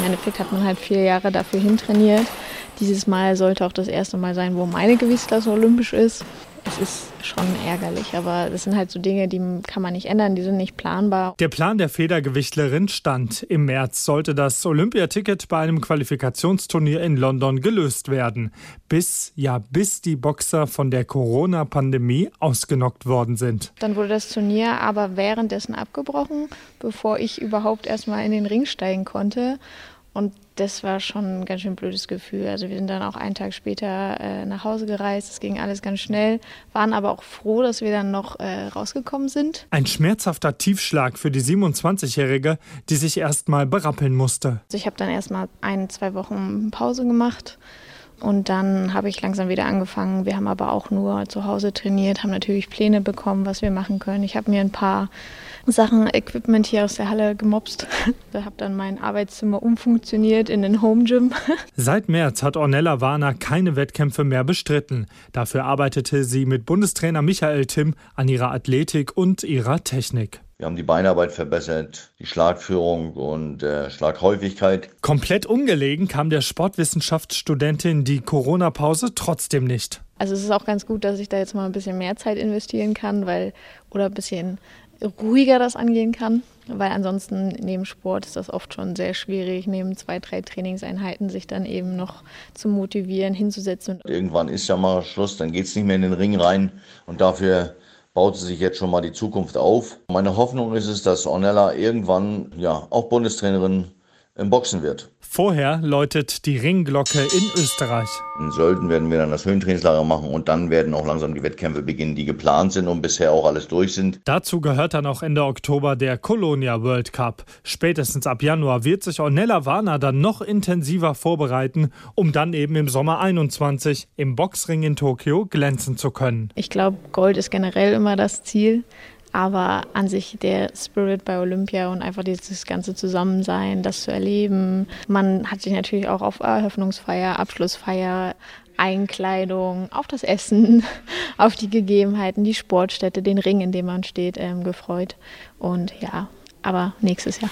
Im Endeffekt hat man halt vier Jahre dafür hintrainiert. Dieses Mal sollte auch das erste Mal sein, wo meine Gewichtsklasse olympisch ist es ist schon ärgerlich, aber das sind halt so Dinge, die kann man nicht ändern, die sind nicht planbar. Der Plan der Federgewichtlerin stand. Im März sollte das Olympiaticket bei einem Qualifikationsturnier in London gelöst werden. Bis, ja, bis die Boxer von der Corona-Pandemie ausgenockt worden sind. Dann wurde das Turnier aber währenddessen abgebrochen, bevor ich überhaupt erstmal in den Ring steigen konnte. Und das war schon ein ganz schön blödes Gefühl. Also wir sind dann auch einen Tag später äh, nach Hause gereist. Es ging alles ganz schnell, waren aber auch froh, dass wir dann noch äh, rausgekommen sind. Ein schmerzhafter Tiefschlag für die 27-Jährige, die sich erst mal berappeln musste. Also ich habe dann erst mal ein, zwei Wochen Pause gemacht. Und dann habe ich langsam wieder angefangen. Wir haben aber auch nur zu Hause trainiert, haben natürlich Pläne bekommen, was wir machen können. Ich habe mir ein paar Sachen, Equipment hier aus der Halle gemobst. Ich habe dann mein Arbeitszimmer umfunktioniert in den Home Gym. Seit März hat Ornella Warner keine Wettkämpfe mehr bestritten. Dafür arbeitete sie mit Bundestrainer Michael Timm an ihrer Athletik und ihrer Technik. Wir haben die Beinarbeit verbessert, die Schlagführung und äh, Schlaghäufigkeit. Komplett ungelegen kam der Sportwissenschaftsstudentin die Corona-Pause trotzdem nicht. Also es ist auch ganz gut, dass ich da jetzt mal ein bisschen mehr Zeit investieren kann, weil oder ein bisschen ruhiger das angehen kann, weil ansonsten neben Sport ist das oft schon sehr schwierig, neben zwei, drei Trainingseinheiten sich dann eben noch zu motivieren, hinzusetzen. Irgendwann ist ja mal Schluss, dann geht es nicht mehr in den Ring rein und dafür baut sich jetzt schon mal die Zukunft auf. Meine Hoffnung ist es, dass Ornella irgendwann ja auch Bundestrainerin im Boxen wird. Vorher läutet die Ringglocke in Österreich. In Sölden werden wir dann das Höhentrainingslager machen und dann werden auch langsam die Wettkämpfe beginnen, die geplant sind und bisher auch alles durch sind. Dazu gehört dann auch Ende Oktober der Colonia World Cup. Spätestens ab Januar wird sich Ornella Warner dann noch intensiver vorbereiten, um dann eben im Sommer 21 im Boxring in Tokio glänzen zu können. Ich glaube, Gold ist generell immer das Ziel. Aber an sich der Spirit bei Olympia und einfach dieses ganze Zusammensein, das zu erleben. Man hat sich natürlich auch auf Eröffnungsfeier, Abschlussfeier, Einkleidung, auf das Essen, auf die Gegebenheiten, die Sportstätte, den Ring, in dem man steht, ähm, gefreut. Und ja, aber nächstes Jahr.